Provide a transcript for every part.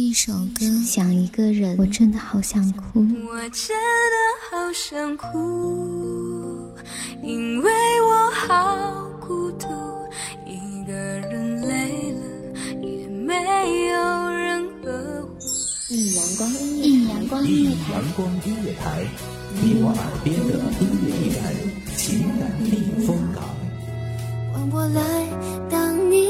一首歌，想一个人，我真的好想哭。我真的好想哭，因为我好孤独，一个人累了也没有人呵护。一阳光一阳光音乐台，阳光音乐台，你我耳边的音乐驿站，情感避风港。换我来当你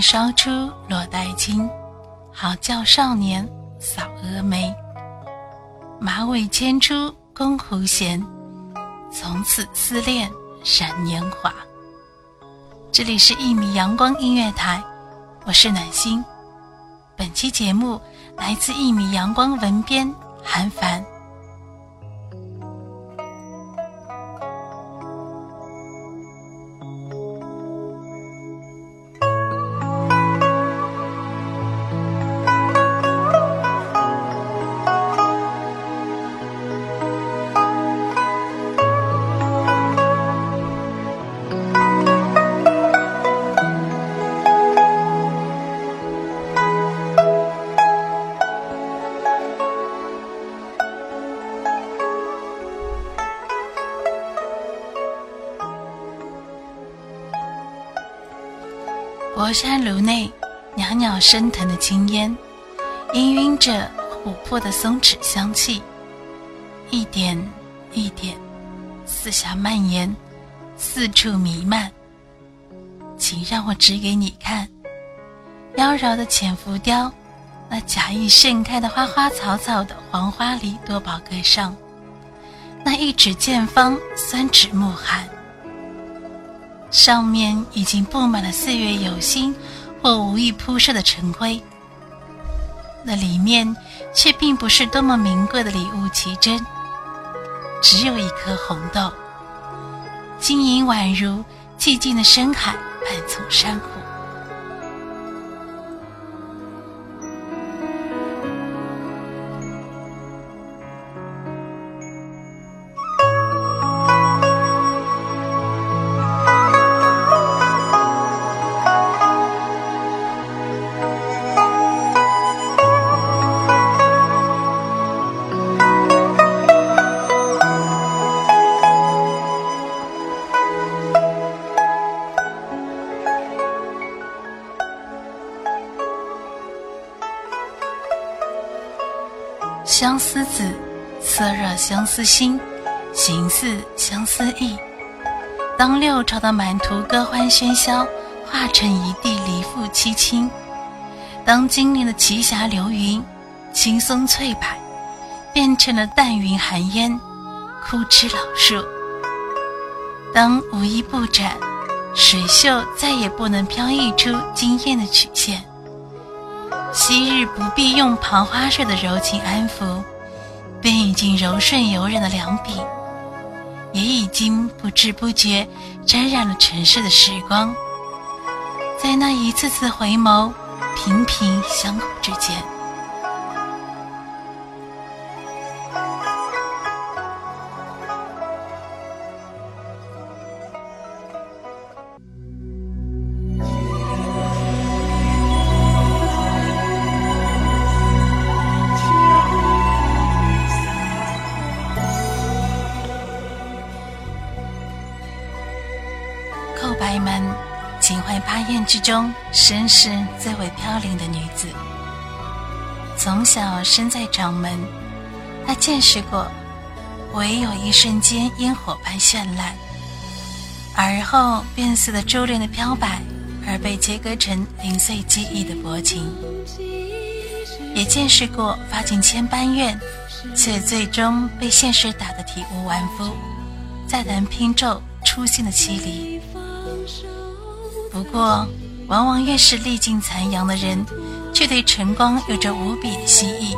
烧出落带金，好叫少年扫蛾眉。马尾牵出宫弧弦，从此思恋闪年华。这里是一米阳光音乐台，我是暖心。本期节目来自一米阳光文编韩凡。博山炉内，袅袅升腾的青烟，氤氲着琥珀的松脂香气，一点一点，四下蔓延，四处弥漫。请让我指给你看，妖娆的浅浮雕，那假意盛开的花花草草的黄花梨多宝格上，那一指见方，三指目寒。上面已经布满了四月有心或无意铺设的尘灰，那里面却并不是多么名贵的礼物奇珍，只有一颗红豆，晶莹宛如寂静的深海半丛珊瑚。热相思心，形似相思意。当六朝的满途歌欢喧嚣化成一地离妇凄清，当金陵的奇霞流云、青松翠柏变成了淡云寒烟、枯枝老树，当舞衣不展，水袖再也不能飘逸出惊艳的曲线。昔日不必用旁花式的柔情安抚，便已经柔顺柔韧的两笔，也已经不知不觉沾染了尘世的时光，在那一次次回眸、频频相顾之间。白门，秦淮八艳之中，身世最为飘零的女子，从小身在掌门，她见识过唯有一瞬间烟火般绚烂，而后便随了周恋的飘摆而被切割成零碎记忆的薄情，也见识过发尽千般怨，却最终被现实打得体无完肤，再难拼凑初心的凄离。不过，往往越是历尽残阳的人，却对晨光有着无比的希冀；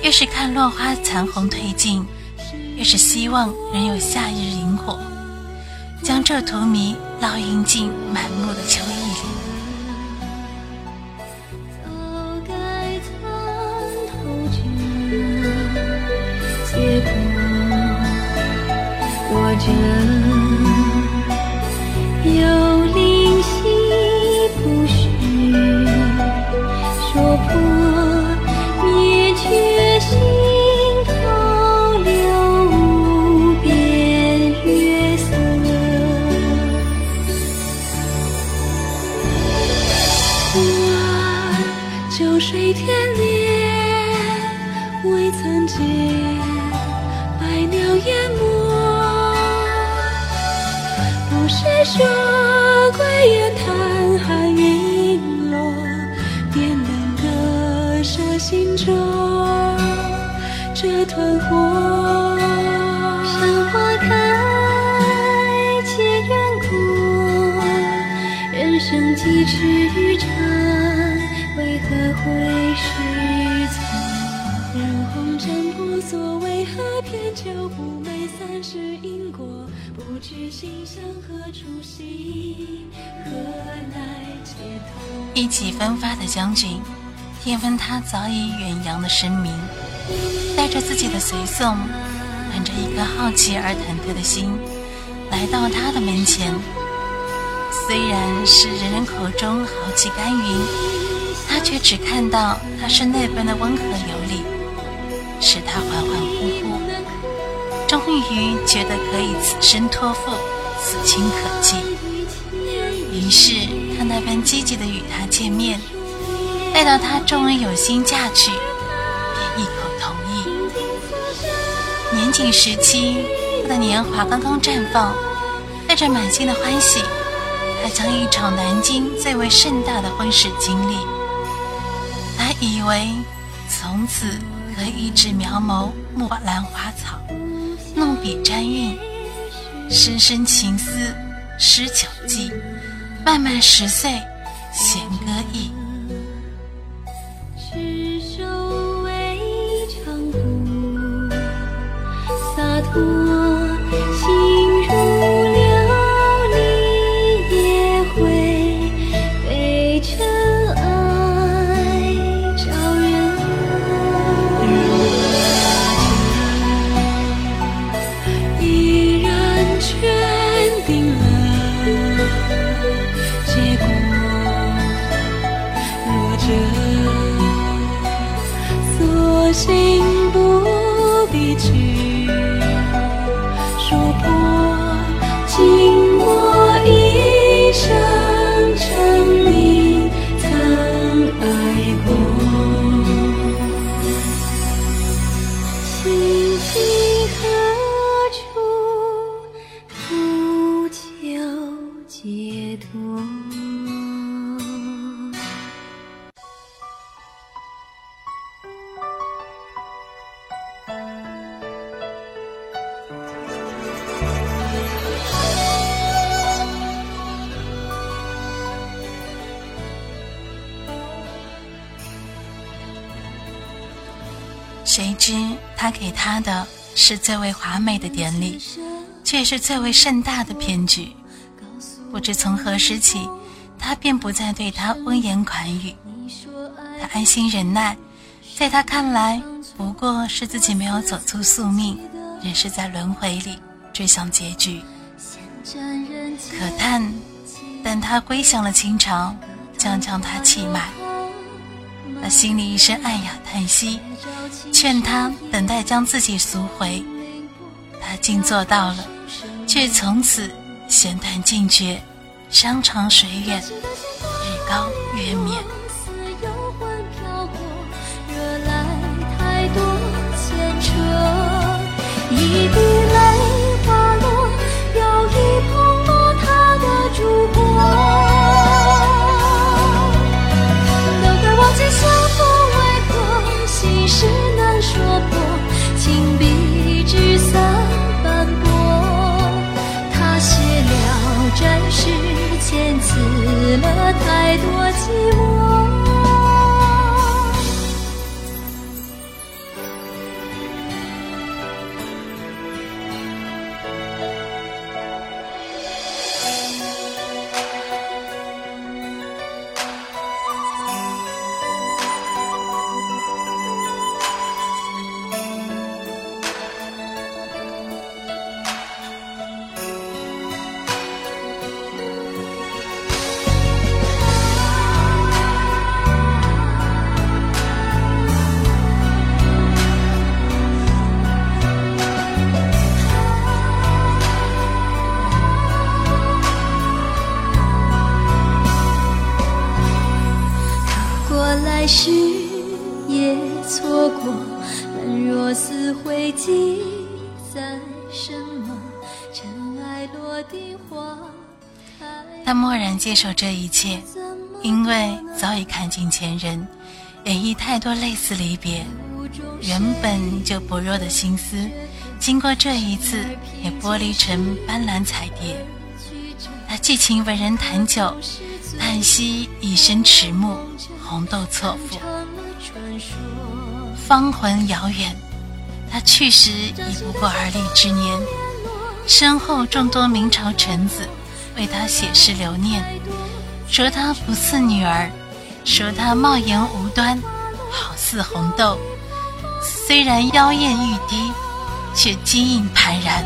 越是看落花残红褪尽，越是希望仍有夏日萤火，将这荼蘼烙印进满目的秋意里。早该参透卷，结果落着每天发的将军，天分他早已远扬的声名，带着自己的随从，本着一颗好奇而忐忑的心，来到他的门前。虽然是人人口中豪气干云，他却只看到他是那般的温和有礼，使他恍恍惚惚，终于觉得可以此生托付，此情可寄。于是他那般积极的与他见面，待到他终于有心嫁去，便一口同意。年仅时期，他的年华刚刚绽放，带着满心的欢喜，他将一场南京最为盛大的婚事经历。他以为从此可以一直描摹木兰花草，弄笔沾韵，深深情思诗酒记，漫漫十岁弦歌意。谁知他给他的是最为华美的典礼，却是最为盛大的骗局。不知从何时起，他便不再对他温言款语。他安心忍耐，在他看来，不过是自己没有走出宿命，仍是在轮回里追向结局。可叹，等他归降了清朝，将将他气卖。他心里一声暗哑叹息，劝他等待将自己赎回。他竟做到了，却从此闲谈尽绝，山长水远，日高月明。他默然接受这一切，因为早已看尽前人，演绎太多类似离别。原本就薄弱的心思，经过这一次，也剥离成斑斓彩蝶。他寄情为人谈酒，叹息一生迟暮，红豆错付，芳魂遥远。他去时已不过而立之年，身后众多明朝臣子为他写诗留念，说他不似女儿，说他貌颜无端，好似红豆。虽然妖艳欲滴，却晶莹盘然。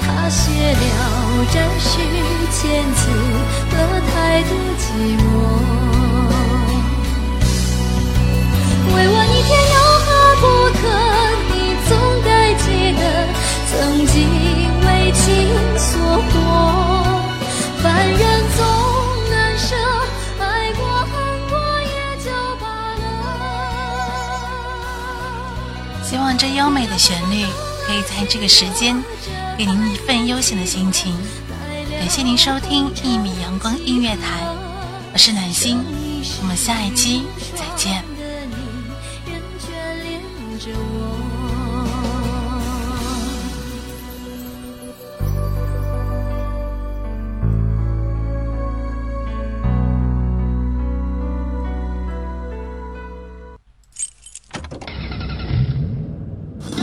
他写了战续千的旋律可以在这个时间给您一份悠闲的心情。感谢您收听一米阳光音乐台，我是暖心，我们下一期再见。